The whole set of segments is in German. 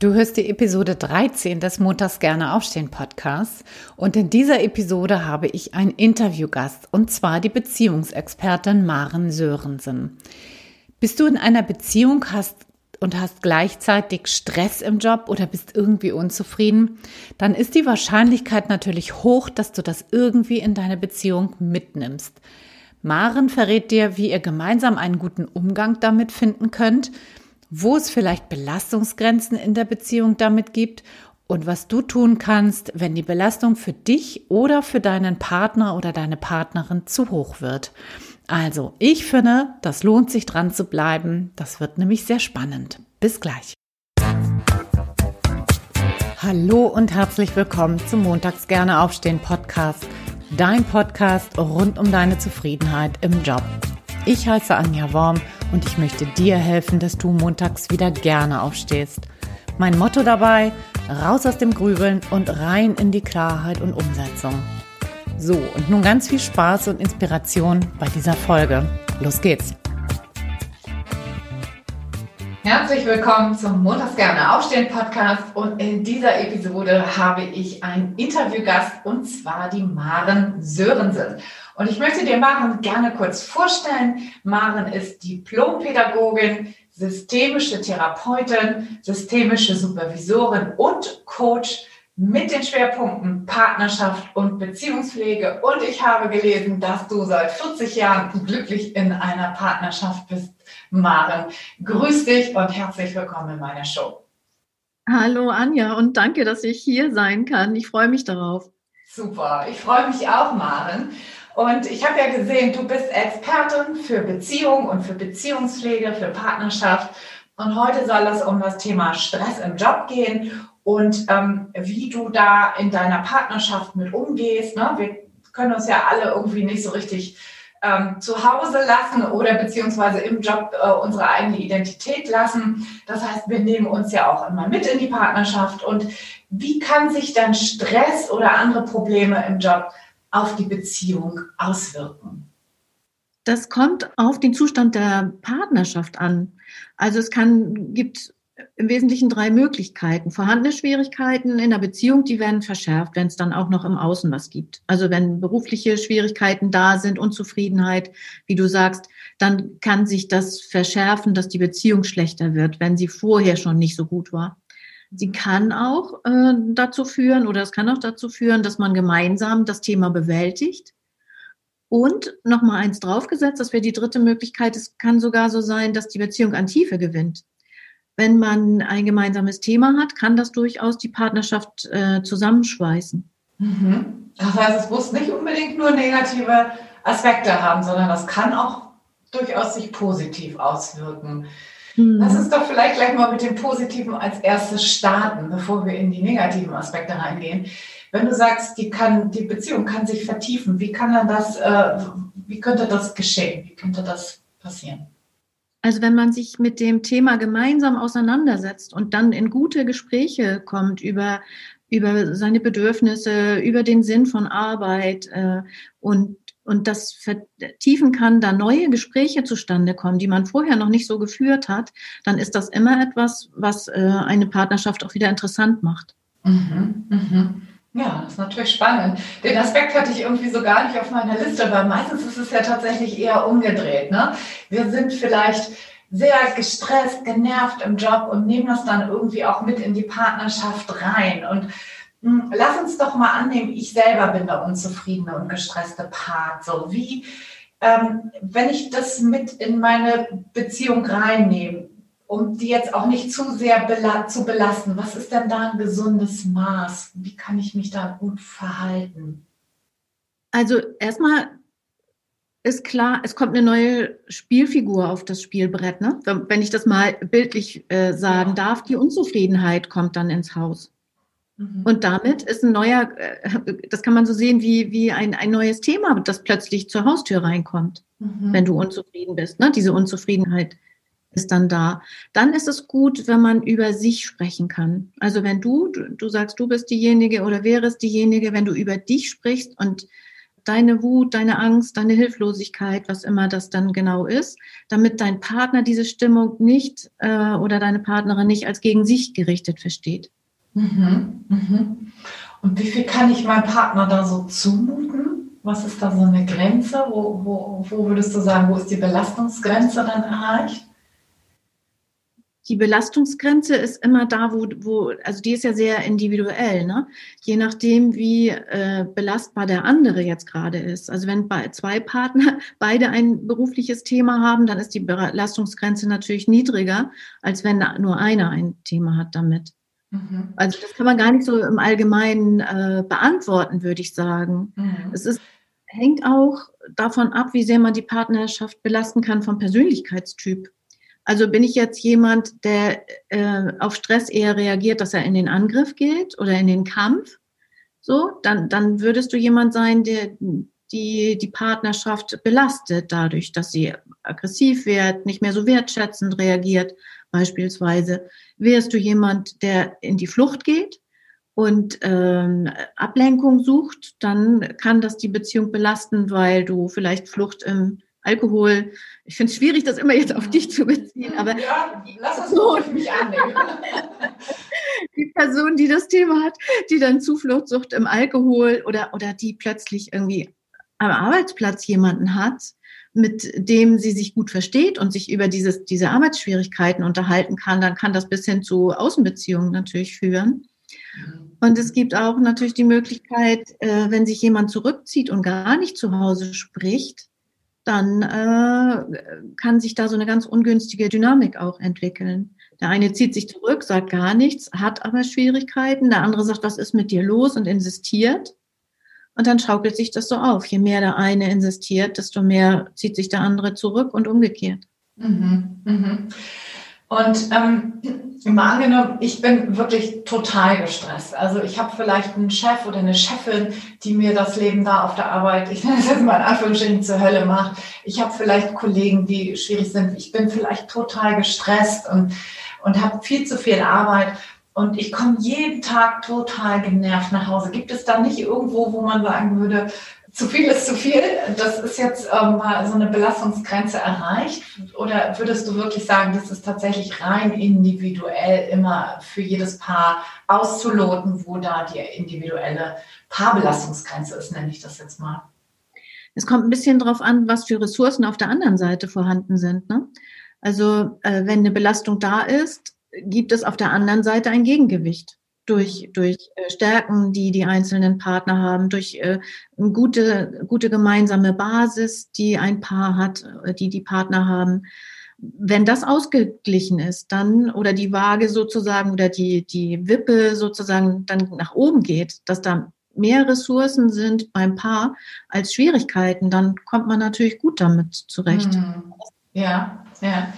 Du hörst die Episode 13 des Montags gerne aufstehen Podcasts und in dieser Episode habe ich einen Interviewgast und zwar die Beziehungsexpertin Maren Sörensen. Bist du in einer Beziehung hast und hast gleichzeitig Stress im Job oder bist irgendwie unzufrieden, dann ist die Wahrscheinlichkeit natürlich hoch, dass du das irgendwie in deine Beziehung mitnimmst. Maren verrät dir, wie ihr gemeinsam einen guten Umgang damit finden könnt, wo es vielleicht Belastungsgrenzen in der Beziehung damit gibt und was du tun kannst, wenn die Belastung für dich oder für deinen Partner oder deine Partnerin zu hoch wird. Also, ich finde, das lohnt sich dran zu bleiben. Das wird nämlich sehr spannend. Bis gleich. Hallo und herzlich willkommen zum Montags gerne aufstehen Podcast. Dein Podcast rund um deine Zufriedenheit im Job. Ich heiße Anja Worm und ich möchte dir helfen, dass du montags wieder gerne aufstehst. Mein Motto dabei, raus aus dem Grübeln und rein in die Klarheit und Umsetzung. So, und nun ganz viel Spaß und Inspiration bei dieser Folge. Los geht's! Herzlich willkommen zum Montags gerne aufstehen Podcast und in dieser Episode habe ich einen Interviewgast und zwar die Maren Sörensen. Und ich möchte dir Maren gerne kurz vorstellen. Maren ist Diplompädagogin, systemische Therapeutin, systemische Supervisorin und Coach mit den Schwerpunkten Partnerschaft und Beziehungspflege. Und ich habe gelesen, dass du seit 40 Jahren glücklich in einer Partnerschaft bist, Maren. Grüß dich und herzlich willkommen in meiner Show. Hallo Anja und danke, dass ich hier sein kann. Ich freue mich darauf. Super, ich freue mich auch, Maren. Und ich habe ja gesehen, du bist Expertin für Beziehung und für Beziehungspflege, für Partnerschaft. Und heute soll es um das Thema Stress im Job gehen und ähm, wie du da in deiner Partnerschaft mit umgehst. Ne? Wir können uns ja alle irgendwie nicht so richtig ähm, zu Hause lassen oder beziehungsweise im Job äh, unsere eigene Identität lassen. Das heißt, wir nehmen uns ja auch immer mit in die Partnerschaft. Und wie kann sich dann Stress oder andere Probleme im Job auf die Beziehung auswirken? Das kommt auf den Zustand der Partnerschaft an. Also es kann, gibt im Wesentlichen drei Möglichkeiten. Vorhandene Schwierigkeiten in der Beziehung, die werden verschärft, wenn es dann auch noch im Außen was gibt. Also wenn berufliche Schwierigkeiten da sind, Unzufriedenheit, wie du sagst, dann kann sich das verschärfen, dass die Beziehung schlechter wird, wenn sie vorher schon nicht so gut war. Sie kann auch äh, dazu führen oder es kann auch dazu führen, dass man gemeinsam das Thema bewältigt. Und nochmal eins draufgesetzt, das wäre die dritte Möglichkeit, es kann sogar so sein, dass die Beziehung an Tiefe gewinnt. Wenn man ein gemeinsames Thema hat, kann das durchaus die Partnerschaft äh, zusammenschweißen. Mhm. Das heißt, es muss nicht unbedingt nur negative Aspekte haben, sondern das kann auch durchaus sich positiv auswirken. Lass uns doch vielleicht gleich mal mit dem Positiven als erstes starten, bevor wir in die negativen Aspekte reingehen. Wenn du sagst, die, kann, die Beziehung kann sich vertiefen, wie kann dann das, äh, wie könnte das geschehen? Wie könnte das passieren? Also wenn man sich mit dem Thema gemeinsam auseinandersetzt und dann in gute Gespräche kommt über über seine Bedürfnisse, über den Sinn von Arbeit äh, und und das vertiefen kann, da neue Gespräche zustande kommen, die man vorher noch nicht so geführt hat, dann ist das immer etwas, was äh, eine Partnerschaft auch wieder interessant macht. Mhm, mhm. Ja, das ist natürlich spannend. Den Aspekt hatte ich irgendwie so gar nicht auf meiner Liste, weil meistens ist es ja tatsächlich eher umgedreht. Ne? Wir sind vielleicht sehr gestresst, genervt im Job und nehmen das dann irgendwie auch mit in die Partnerschaft rein. Und lass uns doch mal annehmen, ich selber bin der unzufriedene und gestresste Part. So wie, ähm, wenn ich das mit in meine Beziehung reinnehme, um die jetzt auch nicht zu sehr bela zu belasten, was ist denn da ein gesundes Maß? Wie kann ich mich da gut verhalten? Also erstmal ist klar, es kommt eine neue Spielfigur auf das Spielbrett. Ne? Wenn ich das mal bildlich äh, sagen darf, die Unzufriedenheit kommt dann ins Haus. Mhm. Und damit ist ein neuer, äh, das kann man so sehen wie, wie ein, ein neues Thema, das plötzlich zur Haustür reinkommt, mhm. wenn du unzufrieden bist. Ne? Diese Unzufriedenheit ist dann da. Dann ist es gut, wenn man über sich sprechen kann. Also wenn du, du, du sagst, du bist diejenige oder wärst diejenige, wenn du über dich sprichst und deine Wut, deine Angst, deine Hilflosigkeit, was immer das dann genau ist, damit dein Partner diese Stimmung nicht äh, oder deine Partnerin nicht als gegen sich gerichtet versteht. Mhm, mhm. Und wie viel kann ich meinem Partner da so zumuten? Was ist da so eine Grenze? Wo, wo, wo würdest du sagen, wo ist die Belastungsgrenze dann erreicht? die Belastungsgrenze ist immer da, wo, wo, also die ist ja sehr individuell, ne? Je nachdem, wie äh, belastbar der andere jetzt gerade ist. Also wenn bei zwei Partner beide ein berufliches Thema haben, dann ist die Belastungsgrenze natürlich niedriger, als wenn nur einer ein Thema hat damit. Mhm. Also das kann man gar nicht so im Allgemeinen äh, beantworten, würde ich sagen. Mhm. Es ist, hängt auch davon ab, wie sehr man die Partnerschaft belasten kann vom Persönlichkeitstyp. Also bin ich jetzt jemand, der äh, auf Stress eher reagiert, dass er in den Angriff geht oder in den Kampf, so, dann, dann würdest du jemand sein, der die, die Partnerschaft belastet dadurch, dass sie aggressiv wird, nicht mehr so wertschätzend reagiert, beispielsweise. Wärst du jemand, der in die Flucht geht und ähm, Ablenkung sucht, dann kann das die Beziehung belasten, weil du vielleicht Flucht im Alkohol. Ich finde es schwierig, das immer jetzt auf dich zu beziehen, aber ja, lass das so für mich annehmen. die Person, die das Thema hat, die dann Zufluchtssucht im Alkohol oder, oder die plötzlich irgendwie am Arbeitsplatz jemanden hat, mit dem sie sich gut versteht und sich über dieses, diese Arbeitsschwierigkeiten unterhalten kann, dann kann das bis hin zu Außenbeziehungen natürlich führen. Und es gibt auch natürlich die Möglichkeit, äh, wenn sich jemand zurückzieht und gar nicht zu Hause spricht, dann äh, kann sich da so eine ganz ungünstige Dynamik auch entwickeln. Der eine zieht sich zurück, sagt gar nichts, hat aber Schwierigkeiten. Der andere sagt, was ist mit dir los und insistiert. Und dann schaukelt sich das so auf. Je mehr der eine insistiert, desto mehr zieht sich der andere zurück und umgekehrt. Mhm, mhm. Und ähm, mal angenommen, ich bin wirklich total gestresst. Also ich habe vielleicht einen Chef oder eine Chefin, die mir das Leben da auf der Arbeit, ich nenne es jetzt mal in Anführungsstrichen, zur Hölle macht. Ich habe vielleicht Kollegen, die schwierig sind. Ich bin vielleicht total gestresst und, und habe viel zu viel Arbeit. Und ich komme jeden Tag total genervt nach Hause. Gibt es da nicht irgendwo, wo man sagen würde, zu viel ist zu viel. Das ist jetzt ähm, mal so eine Belastungsgrenze erreicht. Oder würdest du wirklich sagen, das ist tatsächlich rein individuell immer für jedes Paar auszuloten, wo da die individuelle Paarbelastungsgrenze ist, nenne ich das jetzt mal? Es kommt ein bisschen darauf an, was für Ressourcen auf der anderen Seite vorhanden sind. Ne? Also äh, wenn eine Belastung da ist, gibt es auf der anderen Seite ein Gegengewicht durch, durch äh, Stärken, die die einzelnen Partner haben, durch äh, eine gute, gute gemeinsame Basis, die ein Paar hat, äh, die die Partner haben. Wenn das ausgeglichen ist, dann oder die Waage sozusagen oder die, die Wippe sozusagen dann nach oben geht, dass da mehr Ressourcen sind beim Paar als Schwierigkeiten, dann kommt man natürlich gut damit zurecht. Hm. Ja, ja.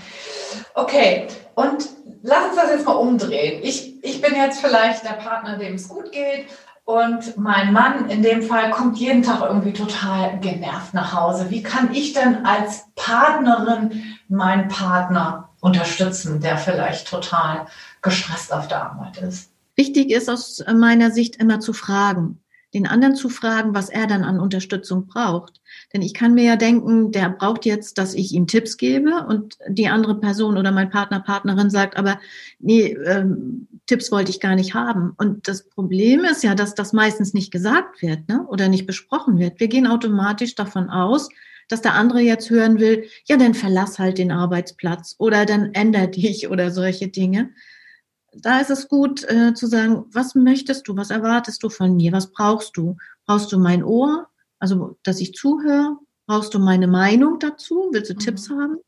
Okay. Und lass uns das jetzt mal umdrehen. Ich, ich bin jetzt vielleicht der Partner, dem es gut geht. Und mein Mann in dem Fall kommt jeden Tag irgendwie total genervt nach Hause. Wie kann ich denn als Partnerin meinen Partner unterstützen, der vielleicht total gestresst auf der Arbeit ist? Wichtig ist aus meiner Sicht immer zu fragen den anderen zu fragen, was er dann an Unterstützung braucht. Denn ich kann mir ja denken, der braucht jetzt, dass ich ihm Tipps gebe und die andere Person oder mein Partner, Partnerin sagt, aber nee, ähm, Tipps wollte ich gar nicht haben. Und das Problem ist ja, dass das meistens nicht gesagt wird ne? oder nicht besprochen wird. Wir gehen automatisch davon aus, dass der andere jetzt hören will, ja, dann verlass halt den Arbeitsplatz oder dann änder dich oder solche Dinge da ist es gut äh, zu sagen, was möchtest du, was erwartest du von mir, was brauchst du? Brauchst du mein Ohr, also dass ich zuhöre? Brauchst du meine Meinung dazu? Willst du mhm. Tipps haben?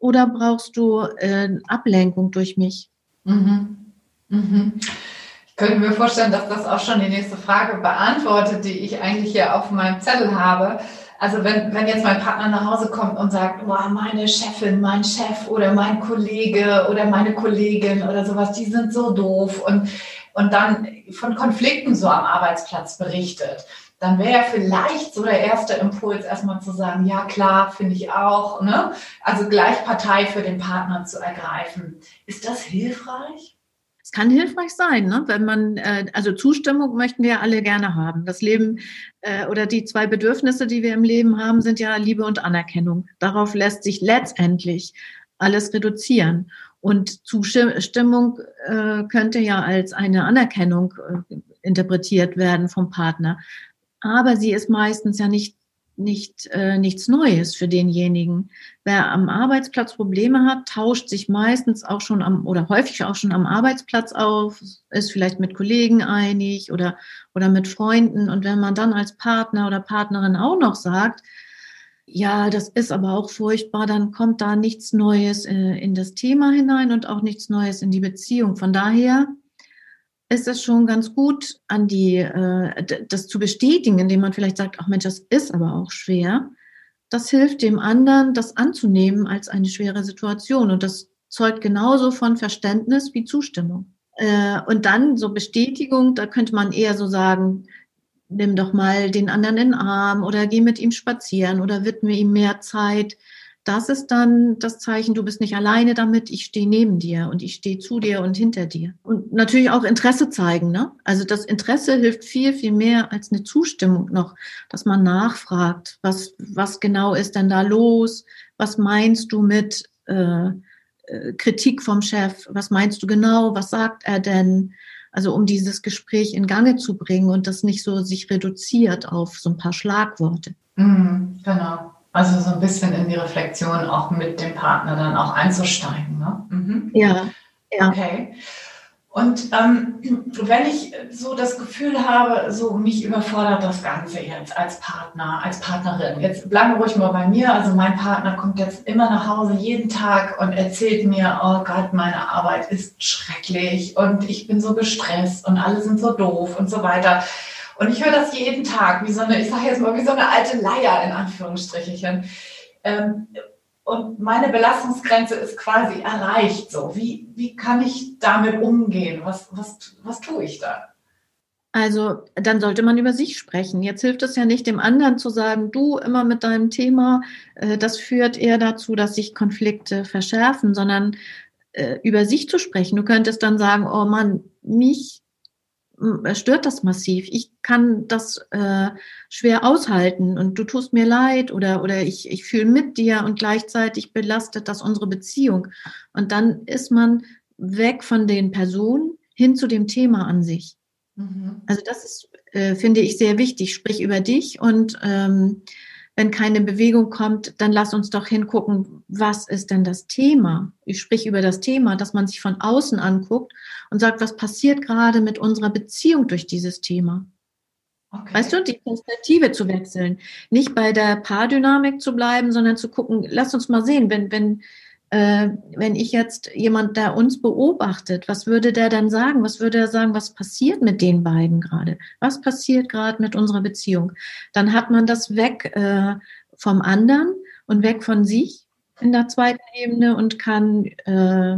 Oder brauchst du äh, Ablenkung durch mich? Mhm. Mhm. Ich könnte mir vorstellen, dass das auch schon die nächste Frage beantwortet, die ich eigentlich hier auf meinem Zettel habe. Also wenn, wenn jetzt mein Partner nach Hause kommt und sagt, boah, meine Chefin, mein Chef oder mein Kollege oder meine Kollegin oder sowas, die sind so doof und, und dann von Konflikten so am Arbeitsplatz berichtet, dann wäre ja vielleicht so der erste Impuls erstmal zu sagen, ja klar, finde ich auch, ne? Also gleich Partei für den Partner zu ergreifen. Ist das hilfreich? es kann hilfreich sein, ne? wenn man, äh, also Zustimmung möchten wir alle gerne haben. Das Leben äh, oder die zwei Bedürfnisse, die wir im Leben haben, sind ja Liebe und Anerkennung. Darauf lässt sich letztendlich alles reduzieren. Und Zustimmung äh, könnte ja als eine Anerkennung äh, interpretiert werden vom Partner. Aber sie ist meistens ja nicht nicht, äh, nichts Neues für denjenigen. Wer am Arbeitsplatz Probleme hat, tauscht sich meistens auch schon am oder häufig auch schon am Arbeitsplatz auf, ist vielleicht mit Kollegen einig oder, oder mit Freunden. Und wenn man dann als Partner oder Partnerin auch noch sagt, ja, das ist aber auch furchtbar, dann kommt da nichts Neues äh, in das Thema hinein und auch nichts Neues in die Beziehung. Von daher ist es schon ganz gut, an die, äh, das zu bestätigen, indem man vielleicht sagt, ach Mensch, das ist aber auch schwer. Das hilft dem anderen, das anzunehmen als eine schwere Situation. Und das zeugt genauso von Verständnis wie Zustimmung. Äh, und dann so Bestätigung, da könnte man eher so sagen, nimm doch mal den anderen in den Arm oder geh mit ihm spazieren oder widme ihm mehr Zeit das ist dann das Zeichen, du bist nicht alleine damit, ich stehe neben dir und ich stehe zu dir und hinter dir. Und natürlich auch Interesse zeigen. Ne? Also das Interesse hilft viel, viel mehr als eine Zustimmung noch, dass man nachfragt, was, was genau ist denn da los? Was meinst du mit äh, äh Kritik vom Chef? Was meinst du genau? Was sagt er denn? Also um dieses Gespräch in Gange zu bringen und das nicht so sich reduziert auf so ein paar Schlagworte. Mhm, genau. Also so ein bisschen in die Reflexion auch mit dem Partner dann auch einzusteigen. Ne? Mhm. Ja, ja. Okay. Und ähm, wenn ich so das Gefühl habe, so mich überfordert das Ganze jetzt als Partner, als Partnerin. Jetzt bleiben wir ruhig mal bei mir. Also mein Partner kommt jetzt immer nach Hause jeden Tag und erzählt mir, oh Gott, meine Arbeit ist schrecklich und ich bin so gestresst und alle sind so doof und so weiter. Und ich höre das jeden Tag, wie so eine, ich sage jetzt mal, wie so eine alte Leier in Anführungsstrichen. Ähm, und meine Belastungsgrenze ist quasi erreicht. So, wie, wie kann ich damit umgehen? Was, was, was tue ich da? Also dann sollte man über sich sprechen. Jetzt hilft es ja nicht dem anderen zu sagen, du immer mit deinem Thema, äh, das führt eher dazu, dass sich Konflikte verschärfen, sondern äh, über sich zu sprechen. Du könntest dann sagen, oh Mann, mich stört das massiv. Ich kann das äh, schwer aushalten und du tust mir leid oder, oder ich, ich fühle mit dir und gleichzeitig belastet das unsere Beziehung. Und dann ist man weg von den Personen hin zu dem Thema an sich. Mhm. Also das ist, äh, finde ich, sehr wichtig. Sprich über dich und ähm, wenn keine Bewegung kommt, dann lass uns doch hingucken, was ist denn das Thema? Ich spreche über das Thema, dass man sich von außen anguckt und sagt, was passiert gerade mit unserer Beziehung durch dieses Thema? Okay. Weißt du, die Perspektive zu wechseln. Nicht bei der Paardynamik zu bleiben, sondern zu gucken, lass uns mal sehen, wenn, wenn, äh, wenn ich jetzt jemand, der uns beobachtet, was würde der dann sagen? Was würde er sagen, was passiert mit den beiden gerade? Was passiert gerade mit unserer Beziehung? Dann hat man das weg äh, vom anderen und weg von sich in der zweiten Ebene und kann, äh,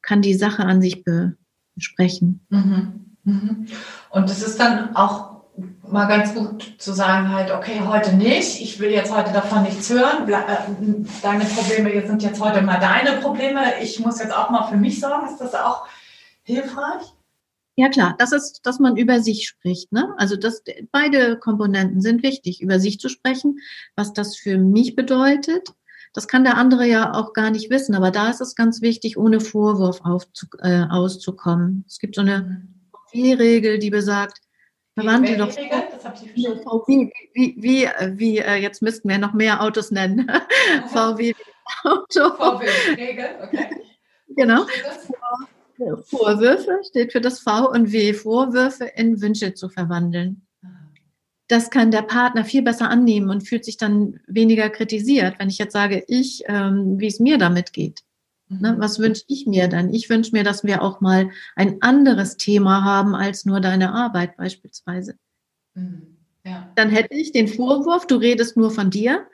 kann die Sache an sich besprechen. Mhm. Mhm. Und es ist dann auch mal ganz gut zu sagen halt, okay, heute nicht, ich will jetzt heute davon nichts hören, äh, deine Probleme sind jetzt heute mal deine Probleme, ich muss jetzt auch mal für mich sorgen, ist das auch hilfreich? Ja klar, das ist, dass man über sich spricht. Ne? Also das, beide Komponenten sind wichtig, über sich zu sprechen, was das für mich bedeutet. Das kann der andere ja auch gar nicht wissen, aber da ist es ganz wichtig, ohne Vorwurf aufzu, äh, auszukommen. Es gibt so eine Regel, die besagt, Verwandle doch VW, wie, wie, wie, äh, jetzt müssten wir noch mehr Autos nennen. VW Auto. VW okay. Genau. Vorwürfe steht für das V und W, Vorwürfe in Wünsche zu verwandeln. Das kann der Partner viel besser annehmen und fühlt sich dann weniger kritisiert, wenn ich jetzt sage, ich, ähm, wie es mir damit geht. Ne, mhm. was wünsche ich mir dann? Ich wünsche mir, dass wir auch mal ein anderes Thema haben als nur deine Arbeit beispielsweise. Mhm. Ja. Dann hätte ich den Vorwurf, du redest nur von dir,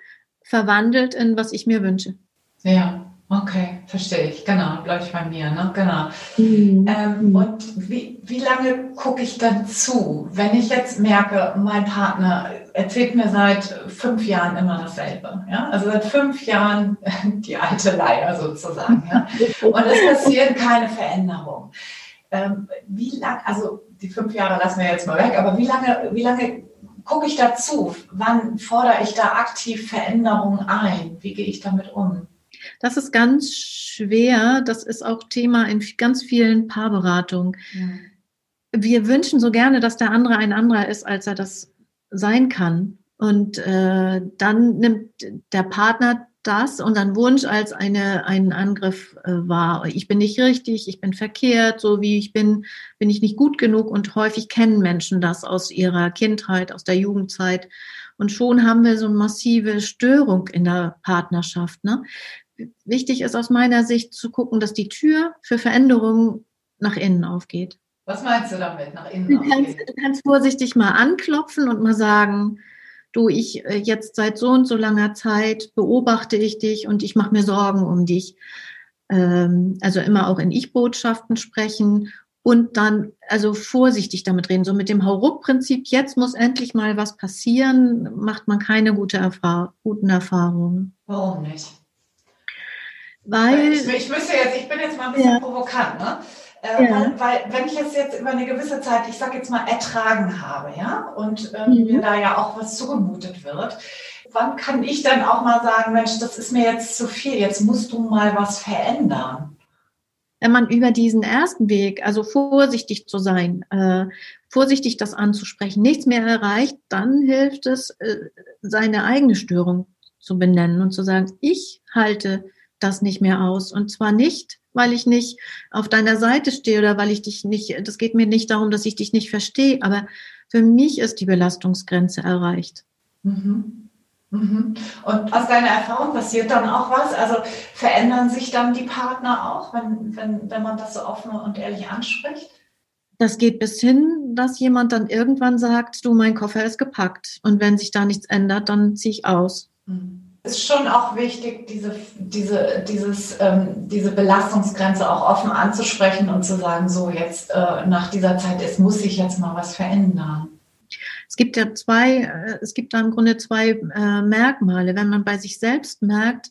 verwandelt in was ich mir wünsche. Ja, Okay, verstehe ich. Genau, bleibe ich bei mir. Ne? Genau. Mhm. Ähm, mhm. und wie, wie lange gucke ich dann zu, wenn ich jetzt merke, mein Partner erzählt mir seit fünf Jahren immer dasselbe. Ja? Also seit fünf Jahren die alte Leier sozusagen. Ja? Und es passiert keine Veränderung. Ähm, wie lange, also die fünf Jahre lassen wir jetzt mal weg, aber wie lange, wie lange gucke ich dazu? Wann fordere ich da aktiv Veränderungen ein? Wie gehe ich damit um? Das ist ganz schwer. Das ist auch Thema in ganz vielen Paarberatungen. Ja. Wir wünschen so gerne, dass der andere ein anderer ist, als er das sein kann. Und äh, dann nimmt der Partner das, unseren Wunsch als eine, einen Angriff äh, wahr. Ich bin nicht richtig, ich bin verkehrt, so wie ich bin, bin ich nicht gut genug und häufig kennen Menschen das aus ihrer Kindheit, aus der Jugendzeit. Und schon haben wir so eine massive Störung in der Partnerschaft. Ne? Wichtig ist aus meiner Sicht zu gucken, dass die Tür für Veränderungen nach innen aufgeht. Was meinst du damit, nach innen du kannst, du kannst vorsichtig mal anklopfen und mal sagen, du, ich äh, jetzt seit so und so langer Zeit beobachte ich dich und ich mache mir Sorgen um dich. Ähm, also immer auch in Ich-Botschaften sprechen und dann also vorsichtig damit reden. So mit dem Hauruck-Prinzip, jetzt muss endlich mal was passieren, macht man keine gute Erfahr guten Erfahrungen. Warum nicht? Weil ich, ich müsste jetzt, ich bin jetzt mal ein bisschen ja. provokant, ne? Äh, ja. weil, wenn ich es jetzt über eine gewisse Zeit, ich sage jetzt mal, ertragen habe, ja, und ähm, mhm. mir da ja auch was zugemutet wird, wann kann ich dann auch mal sagen, Mensch, das ist mir jetzt zu viel, jetzt musst du mal was verändern? Wenn man über diesen ersten Weg, also vorsichtig zu sein, äh, vorsichtig das anzusprechen, nichts mehr erreicht, dann hilft es, äh, seine eigene Störung zu benennen und zu sagen, ich halte das nicht mehr aus. Und zwar nicht, weil ich nicht auf deiner Seite stehe oder weil ich dich nicht, das geht mir nicht darum, dass ich dich nicht verstehe, aber für mich ist die Belastungsgrenze erreicht. Mhm. Mhm. Und aus deiner Erfahrung passiert dann auch was? Also verändern sich dann die Partner auch, wenn, wenn, wenn man das so offen und ehrlich anspricht? Das geht bis hin, dass jemand dann irgendwann sagt, du, mein Koffer ist gepackt. Und wenn sich da nichts ändert, dann ziehe ich aus. Mhm ist schon auch wichtig, diese, diese, dieses, ähm, diese Belastungsgrenze auch offen anzusprechen und zu sagen, so jetzt äh, nach dieser Zeit, es muss sich jetzt mal was verändern. Es gibt ja zwei, äh, es gibt da im Grunde zwei äh, Merkmale. Wenn man bei sich selbst merkt,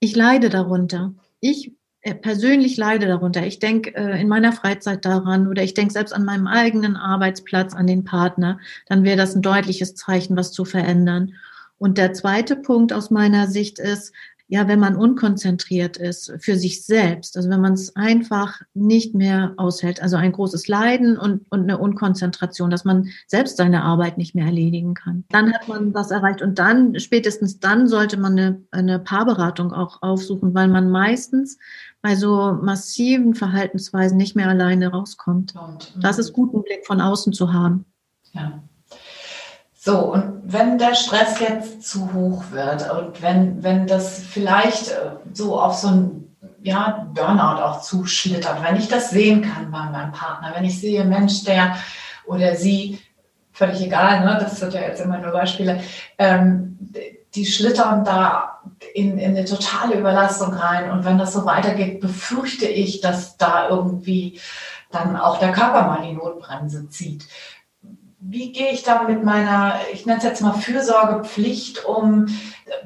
ich leide darunter. Ich äh, persönlich leide darunter. Ich denke äh, in meiner Freizeit daran oder ich denke selbst an meinem eigenen Arbeitsplatz, an den Partner, dann wäre das ein deutliches Zeichen, was zu verändern. Und der zweite Punkt aus meiner Sicht ist, ja, wenn man unkonzentriert ist für sich selbst, also wenn man es einfach nicht mehr aushält, also ein großes Leiden und, und eine Unkonzentration, dass man selbst seine Arbeit nicht mehr erledigen kann, dann hat man was erreicht. Und dann, spätestens dann, sollte man eine, eine Paarberatung auch aufsuchen, weil man meistens bei so massiven Verhaltensweisen nicht mehr alleine rauskommt. Das ist gut, einen Blick von außen zu haben. Ja. So, und wenn der Stress jetzt zu hoch wird und wenn, wenn das vielleicht äh, so auf so ein ja, Burnout auch zuschlittert, wenn ich das sehen kann bei meinem Partner, wenn ich sehe, Mensch, der oder sie, völlig egal, ne, das sind ja jetzt immer nur Beispiele, ähm, die schlittern da in, in eine totale Überlastung rein. Und wenn das so weitergeht, befürchte ich, dass da irgendwie dann auch der Körper mal die Notbremse zieht wie gehe ich da mit meiner, ich nenne es jetzt mal Fürsorgepflicht um,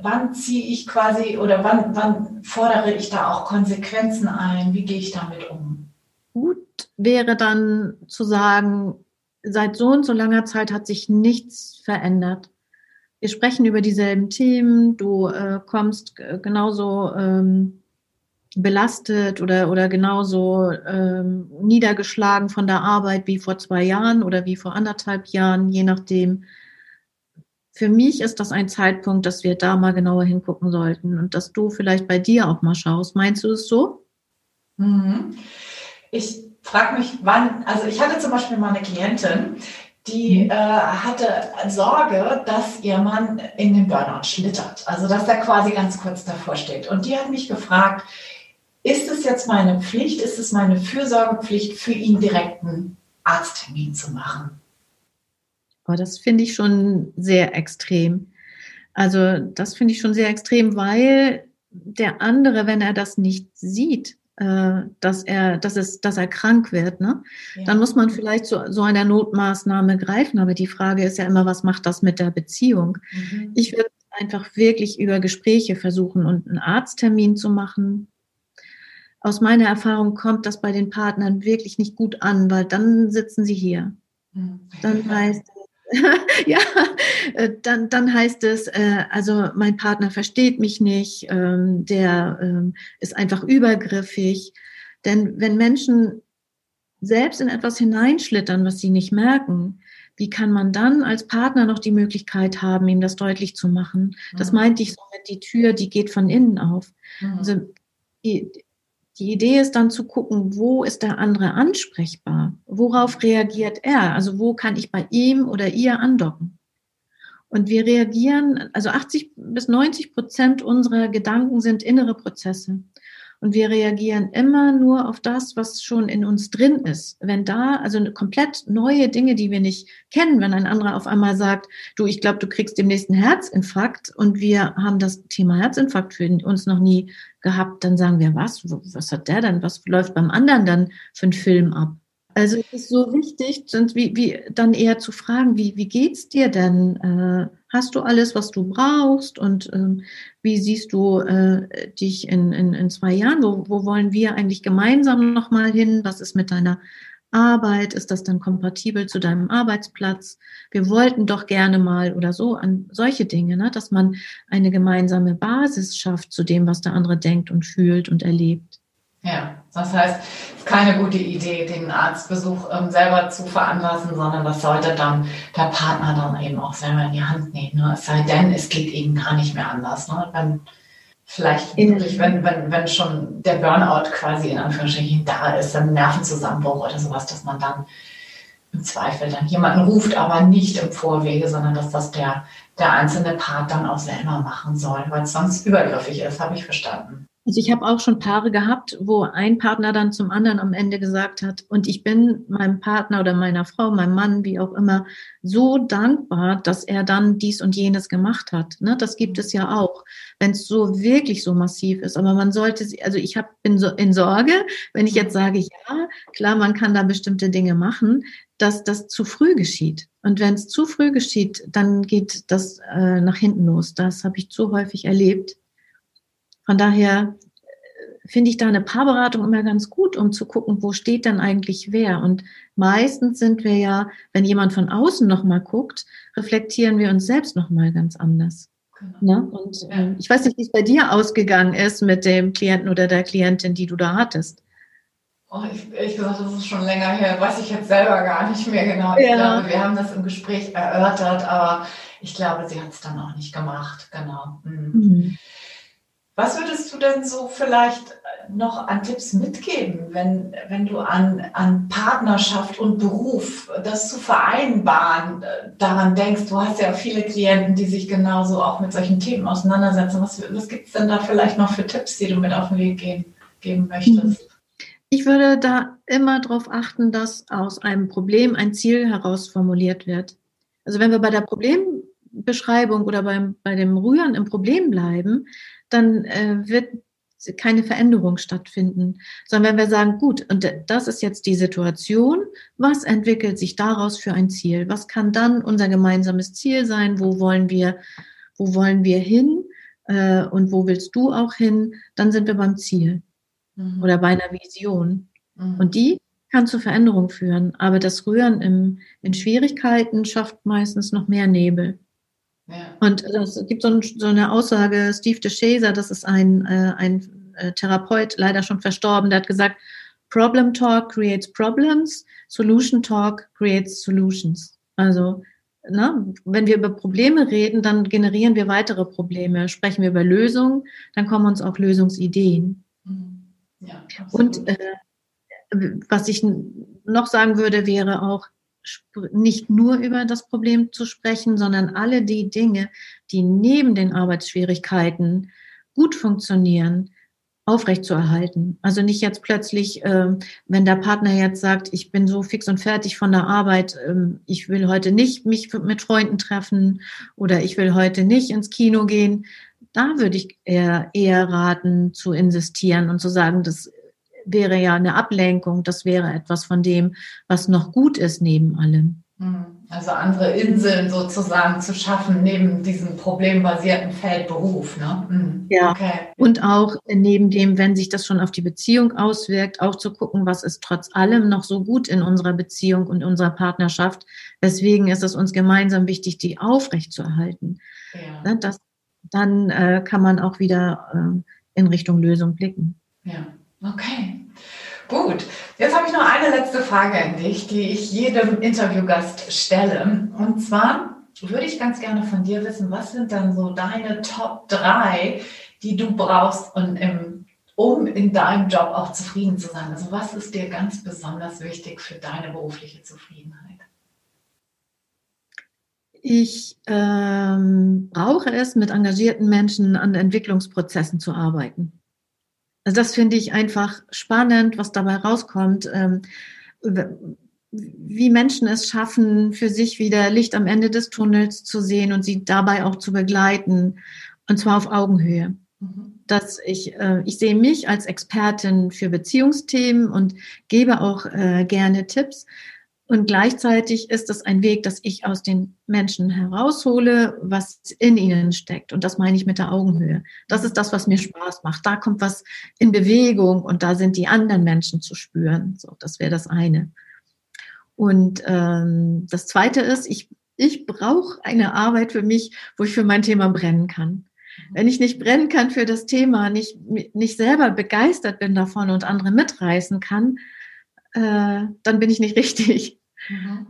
wann ziehe ich quasi oder wann, wann fordere ich da auch Konsequenzen ein? Wie gehe ich damit um? Gut wäre dann zu sagen, seit so und so langer Zeit hat sich nichts verändert. Wir sprechen über dieselben Themen, du äh, kommst genauso ähm, belastet oder, oder genauso ähm, niedergeschlagen von der Arbeit wie vor zwei Jahren oder wie vor anderthalb Jahren, je nachdem. Für mich ist das ein Zeitpunkt, dass wir da mal genauer hingucken sollten und dass du vielleicht bei dir auch mal schaust. Meinst du es so? Mhm. Ich frage mich, wann, also ich hatte zum Beispiel mal eine Klientin, die mhm. äh, hatte Sorge, dass ihr Mann in den Burnout schlittert. Also dass er quasi ganz kurz davor steht. Und die hat mich gefragt, ist es jetzt meine Pflicht, ist es meine Fürsorgepflicht, für ihn direkt einen Arzttermin zu machen? Oh, das finde ich schon sehr extrem. Also das finde ich schon sehr extrem, weil der andere, wenn er das nicht sieht, äh, dass er, dass es, dass er krank wird, ne? Ja. Dann muss man vielleicht zu so einer Notmaßnahme greifen. Aber die Frage ist ja immer, was macht das mit der Beziehung? Mhm. Ich würde einfach wirklich über Gespräche versuchen und einen Arzttermin zu machen, aus meiner Erfahrung kommt das bei den Partnern wirklich nicht gut an, weil dann sitzen sie hier. Hm. Dann heißt ja, äh, dann, dann heißt es, äh, also mein Partner versteht mich nicht, ähm, der ähm, ist einfach übergriffig. Denn wenn Menschen selbst in etwas hineinschlittern, was sie nicht merken, wie kann man dann als Partner noch die Möglichkeit haben, ihm das deutlich zu machen? Das mhm. meinte ich so mit die Tür, die geht von innen auf. Mhm. Also die, die Idee ist dann zu gucken, wo ist der andere ansprechbar? Worauf reagiert er? Also wo kann ich bei ihm oder ihr andocken? Und wir reagieren, also 80 bis 90 Prozent unserer Gedanken sind innere Prozesse. Und wir reagieren immer nur auf das, was schon in uns drin ist. Wenn da, also komplett neue Dinge, die wir nicht kennen, wenn ein anderer auf einmal sagt, du, ich glaube, du kriegst demnächst einen Herzinfarkt und wir haben das Thema Herzinfarkt für uns noch nie gehabt, dann sagen wir, was? Was hat der denn? Was läuft beim anderen dann für einen Film ab? Also es ist so wichtig, wie, wie, dann eher zu fragen, wie, wie geht's dir denn? Äh, hast du alles, was du brauchst? Und ähm, wie siehst du äh, dich in, in, in zwei Jahren? Wo, wo wollen wir eigentlich gemeinsam nochmal hin? Was ist mit deiner Arbeit? Ist das dann kompatibel zu deinem Arbeitsplatz? Wir wollten doch gerne mal oder so an solche Dinge, ne? dass man eine gemeinsame Basis schafft zu dem, was der andere denkt und fühlt und erlebt. Ja, das heißt, es ist keine gute Idee, den Arztbesuch ähm, selber zu veranlassen, sondern das sollte dann der Partner dann eben auch selber in die Hand nehmen. Ne? Es sei denn, es geht eben gar nicht mehr anders. Ne? Wenn, vielleicht wirklich, wenn, wenn, wenn schon der Burnout quasi in Anführungsstrichen da ist, ein Nervenzusammenbruch oder sowas, dass man dann im Zweifel dann jemanden ruft, aber nicht im Vorwege, sondern dass das der, der einzelne Part dann auch selber machen soll, weil es sonst übergriffig ist, habe ich verstanden. Also ich habe auch schon Paare gehabt, wo ein Partner dann zum anderen am Ende gesagt hat, und ich bin meinem Partner oder meiner Frau, meinem Mann, wie auch immer, so dankbar, dass er dann dies und jenes gemacht hat. Ne? Das gibt es ja auch, wenn es so wirklich so massiv ist. Aber man sollte, also ich hab, bin so in Sorge, wenn ich jetzt sage, ja, klar, man kann da bestimmte Dinge machen, dass das zu früh geschieht. Und wenn es zu früh geschieht, dann geht das äh, nach hinten los. Das habe ich zu häufig erlebt von daher äh, finde ich da eine Paarberatung immer ganz gut, um zu gucken, wo steht denn eigentlich wer. Und meistens sind wir ja, wenn jemand von außen nochmal guckt, reflektieren wir uns selbst nochmal ganz anders. Genau. Ne? Und äh, ich weiß nicht, wie es bei dir ausgegangen ist mit dem Klienten oder der Klientin, die du da hattest. Oh, ich, ehrlich gesagt, das ist schon länger her, weiß ich jetzt selber gar nicht mehr genau. Ich ja. glaube, wir haben das im Gespräch erörtert, aber ich glaube, sie hat es dann auch nicht gemacht. Genau. Mhm. Mhm. Was würdest du denn so vielleicht noch an Tipps mitgeben, wenn, wenn du an, an Partnerschaft und Beruf, das zu vereinbaren, äh, daran denkst? Du hast ja viele Klienten, die sich genauso auch mit solchen Themen auseinandersetzen. Was, was gibt es denn da vielleicht noch für Tipps, die du mit auf den Weg gehen, geben möchtest? Ich würde da immer darauf achten, dass aus einem Problem ein Ziel herausformuliert wird. Also wenn wir bei der Problembeschreibung oder beim, bei dem Rühren im Problem bleiben, dann äh, wird keine Veränderung stattfinden, sondern wenn wir sagen, gut, und das ist jetzt die Situation, was entwickelt sich daraus für ein Ziel? Was kann dann unser gemeinsames Ziel sein? Wo wollen wir, wo wollen wir hin? Äh, und wo willst du auch hin? Dann sind wir beim Ziel mhm. oder bei einer Vision. Mhm. Und die kann zu Veränderung führen. Aber das Rühren im, in Schwierigkeiten schafft meistens noch mehr Nebel. Und es gibt so, ein, so, eine Aussage, Steve DeShazer, das ist ein, äh, ein äh, Therapeut, leider schon verstorben, der hat gesagt, Problem Talk creates problems, Solution Talk creates solutions. Also, ne, wenn wir über Probleme reden, dann generieren wir weitere Probleme. Sprechen wir über Lösungen, dann kommen uns auch Lösungsideen. Mhm. Ja, Und äh, was ich noch sagen würde, wäre auch, nicht nur über das Problem zu sprechen, sondern alle die Dinge, die neben den Arbeitsschwierigkeiten gut funktionieren, aufrechtzuerhalten. Also nicht jetzt plötzlich, äh, wenn der Partner jetzt sagt, ich bin so fix und fertig von der Arbeit, äh, ich will heute nicht mich mit Freunden treffen oder ich will heute nicht ins Kino gehen. Da würde ich eher, eher raten, zu insistieren und zu sagen, das wäre ja eine Ablenkung, das wäre etwas von dem, was noch gut ist neben allem. Hm. Also andere Inseln sozusagen zu schaffen neben diesem problembasierten Feldberuf. Ne? Mhm. Ja. Okay. Und auch neben dem, wenn sich das schon auf die Beziehung auswirkt, auch zu gucken, was ist trotz allem noch so gut in unserer Beziehung und unserer Partnerschaft. Weswegen ist es uns gemeinsam wichtig, die aufrechtzuerhalten. Ja. Ne, das, dann äh, kann man auch wieder äh, in Richtung Lösung blicken. Ja, okay. Gut, jetzt habe ich noch eine letzte Frage an dich, die ich jedem Interviewgast stelle. Und zwar würde ich ganz gerne von dir wissen, was sind dann so deine Top 3, die du brauchst, um, in deinem Job auch zufrieden zu sein? Also was ist dir ganz besonders wichtig für deine berufliche Zufriedenheit? Ich ähm, brauche es, mit engagierten Menschen an Entwicklungsprozessen zu arbeiten. Also das finde ich einfach spannend, was dabei rauskommt, ähm, wie Menschen es schaffen, für sich wieder Licht am Ende des Tunnels zu sehen und sie dabei auch zu begleiten, und zwar auf Augenhöhe. Mhm. Dass ich, äh, ich sehe mich als Expertin für Beziehungsthemen und gebe auch äh, gerne Tipps, und gleichzeitig ist es ein Weg, dass ich aus den Menschen heraushole, was in ihnen steckt. Und das meine ich mit der Augenhöhe. Das ist das, was mir Spaß macht. Da kommt was in Bewegung und da sind die anderen Menschen zu spüren. So, das wäre das eine. Und ähm, das zweite ist, ich, ich brauche eine Arbeit für mich, wo ich für mein Thema brennen kann. Wenn ich nicht brennen kann für das Thema, nicht, nicht selber begeistert bin davon und andere mitreißen kann, äh, dann bin ich nicht richtig. Mhm.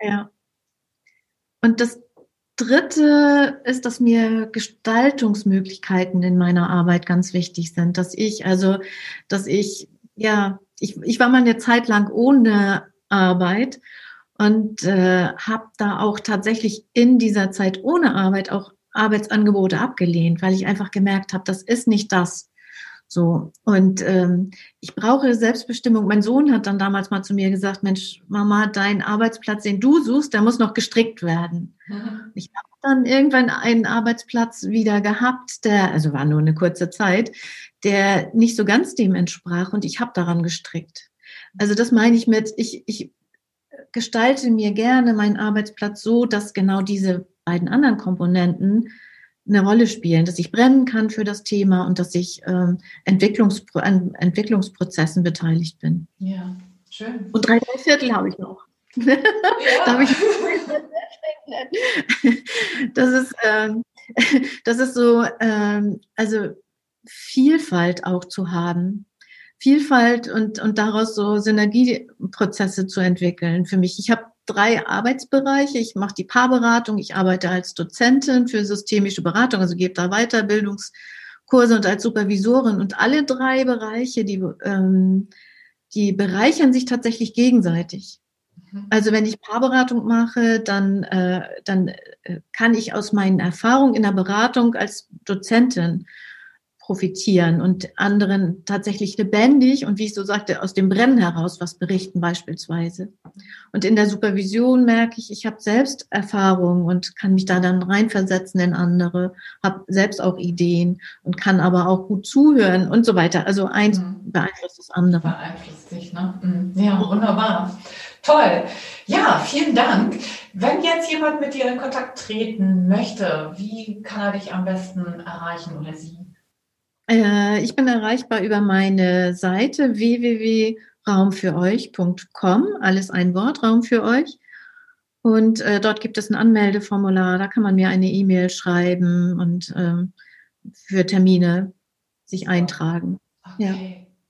Ja. Und das Dritte ist, dass mir Gestaltungsmöglichkeiten in meiner Arbeit ganz wichtig sind. Dass ich, also, dass ich, ja, ich, ich war mal eine Zeit lang ohne Arbeit und äh, habe da auch tatsächlich in dieser Zeit ohne Arbeit auch Arbeitsangebote abgelehnt, weil ich einfach gemerkt habe, das ist nicht das, so, und ähm, ich brauche Selbstbestimmung. Mein Sohn hat dann damals mal zu mir gesagt, Mensch, Mama, dein Arbeitsplatz, den du suchst, der muss noch gestrickt werden. Mhm. Ich habe dann irgendwann einen Arbeitsplatz wieder gehabt, der, also war nur eine kurze Zeit, der nicht so ganz dem entsprach und ich habe daran gestrickt. Also das meine ich mit, ich, ich gestalte mir gerne meinen Arbeitsplatz so, dass genau diese beiden anderen Komponenten eine Rolle spielen, dass ich brennen kann für das Thema und dass ich ähm, Entwicklungspro an Entwicklungsprozessen beteiligt bin. Ja, schön. Und drei Viertel habe ich noch. Ja. Darf ich das ist, ähm, das ist so, ähm, also Vielfalt auch zu haben. Vielfalt und, und daraus so Synergieprozesse zu entwickeln für mich. Ich habe drei Arbeitsbereiche. Ich mache die Paarberatung, ich arbeite als Dozentin für systemische Beratung, also gebe da Weiterbildungskurse und als Supervisorin. Und alle drei Bereiche, die, ähm, die bereichern sich tatsächlich gegenseitig. Mhm. Also wenn ich Paarberatung mache, dann, äh, dann äh, kann ich aus meinen Erfahrungen in der Beratung als Dozentin profitieren und anderen tatsächlich lebendig und wie ich so sagte, aus dem Brennen heraus was berichten beispielsweise. Und in der Supervision merke ich, ich habe selbst Erfahrungen und kann mich da dann reinversetzen in andere, habe selbst auch Ideen und kann aber auch gut zuhören und so weiter. Also eins mhm. beeinflusst das andere. Beeinflusst sich, ne? Mhm. Ja, wunderbar. Toll. Ja, vielen Dank. Wenn jetzt jemand mit dir in Kontakt treten möchte, wie kann er dich am besten erreichen oder sie? Äh, ich bin erreichbar über meine Seite www.raumfüreuch.com, alles ein Wort, Raum für euch. Und äh, dort gibt es ein Anmeldeformular, da kann man mir eine E-Mail schreiben und ähm, für Termine sich eintragen. Okay, ja.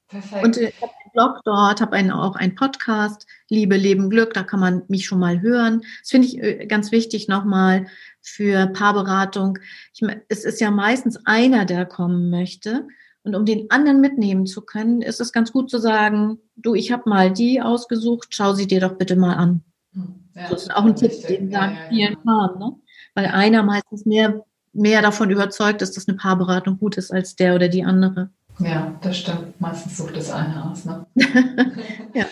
perfekt. Und äh, ich habe einen Blog dort, habe einen, auch einen Podcast, Liebe, Leben, Glück, da kann man mich schon mal hören. Das finde ich äh, ganz wichtig nochmal, für Paarberatung. Ich, es ist ja meistens einer, der kommen möchte. Und um den anderen mitnehmen zu können, ist es ganz gut zu sagen, du, ich habe mal die ausgesucht, schau sie dir doch bitte mal an. Hm, ja, das ist auch ein Tipp, den wir an vielen Paaren, ne? Weil einer meistens mehr, mehr davon überzeugt ist, dass eine Paarberatung gut ist als der oder die andere. Ja, das stimmt. Meistens sucht es einer aus, ne? ja.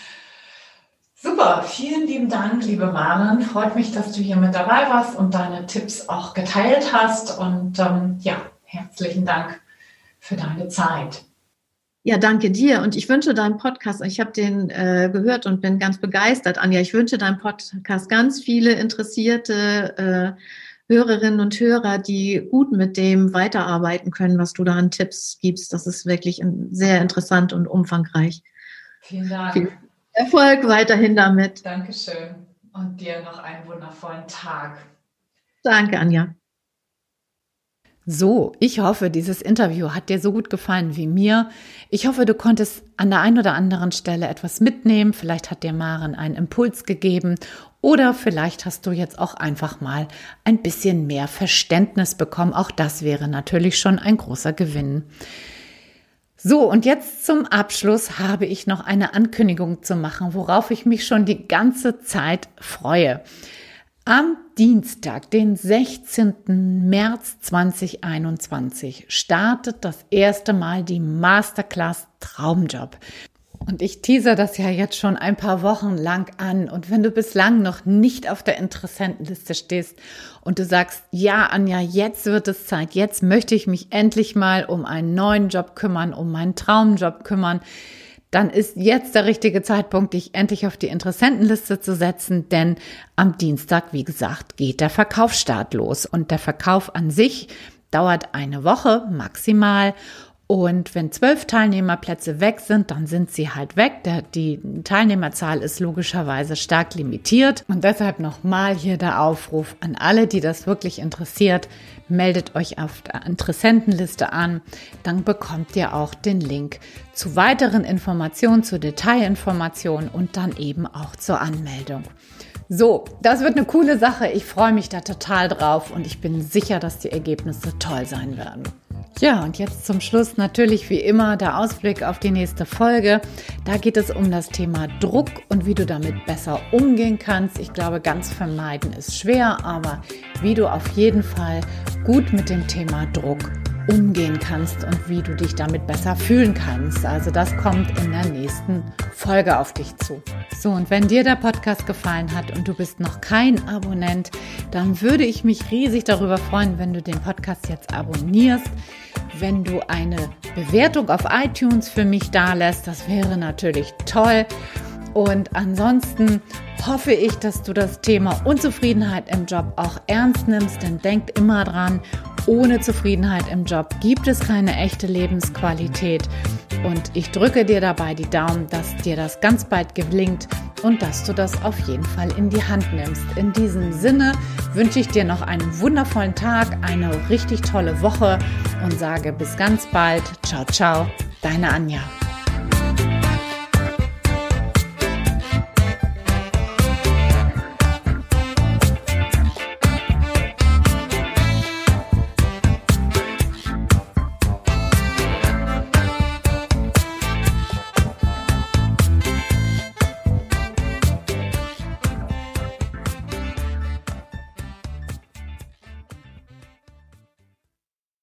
Super, vielen lieben Dank, liebe Maren. Freut mich, dass du hier mit dabei warst und deine Tipps auch geteilt hast. Und ähm, ja, herzlichen Dank für deine Zeit. Ja, danke dir. Und ich wünsche deinem Podcast, ich habe den äh, gehört und bin ganz begeistert, Anja. Ich wünsche deinem Podcast ganz viele interessierte äh, Hörerinnen und Hörer, die gut mit dem weiterarbeiten können, was du da an Tipps gibst. Das ist wirklich sehr interessant und umfangreich. Vielen Dank. Viel Erfolg weiterhin damit. Dankeschön. Und dir noch einen wundervollen Tag. Danke, Anja. So, ich hoffe, dieses Interview hat dir so gut gefallen wie mir. Ich hoffe, du konntest an der einen oder anderen Stelle etwas mitnehmen. Vielleicht hat dir Maren einen Impuls gegeben oder vielleicht hast du jetzt auch einfach mal ein bisschen mehr Verständnis bekommen. Auch das wäre natürlich schon ein großer Gewinn. So, und jetzt zum Abschluss habe ich noch eine Ankündigung zu machen, worauf ich mich schon die ganze Zeit freue. Am Dienstag, den 16. März 2021, startet das erste Mal die Masterclass Traumjob. Und ich teaser das ja jetzt schon ein paar Wochen lang an. Und wenn du bislang noch nicht auf der Interessentenliste stehst und du sagst, ja, Anja, jetzt wird es Zeit, jetzt möchte ich mich endlich mal um einen neuen Job kümmern, um meinen Traumjob kümmern, dann ist jetzt der richtige Zeitpunkt, dich endlich auf die Interessentenliste zu setzen, denn am Dienstag, wie gesagt, geht der Verkaufsstart los. Und der Verkauf an sich dauert eine Woche maximal und wenn zwölf Teilnehmerplätze weg sind, dann sind sie halt weg. Die Teilnehmerzahl ist logischerweise stark limitiert. Und deshalb nochmal hier der Aufruf an alle, die das wirklich interessiert. Meldet euch auf der Interessentenliste an. Dann bekommt ihr auch den Link zu weiteren Informationen, zu Detailinformationen und dann eben auch zur Anmeldung. So, das wird eine coole Sache. Ich freue mich da total drauf und ich bin sicher, dass die Ergebnisse toll sein werden. Ja, und jetzt zum Schluss natürlich wie immer der Ausblick auf die nächste Folge. Da geht es um das Thema Druck und wie du damit besser umgehen kannst. Ich glaube, ganz vermeiden ist schwer, aber wie du auf jeden Fall gut mit dem Thema Druck umgehen kannst und wie du dich damit besser fühlen kannst. Also das kommt in der nächsten Folge auf dich zu. So, und wenn dir der Podcast gefallen hat und du bist noch kein Abonnent, dann würde ich mich riesig darüber freuen, wenn du den Podcast jetzt abonnierst. Wenn du eine Bewertung auf iTunes für mich da lässt, das wäre natürlich toll. Und ansonsten hoffe ich, dass du das Thema Unzufriedenheit im Job auch ernst nimmst, denn denk immer dran, ohne Zufriedenheit im Job gibt es keine echte Lebensqualität. Und ich drücke dir dabei die Daumen, dass dir das ganz bald gelingt und dass du das auf jeden Fall in die Hand nimmst. In diesem Sinne wünsche ich dir noch einen wundervollen Tag, eine richtig tolle Woche und sage bis ganz bald. Ciao, ciao, deine Anja.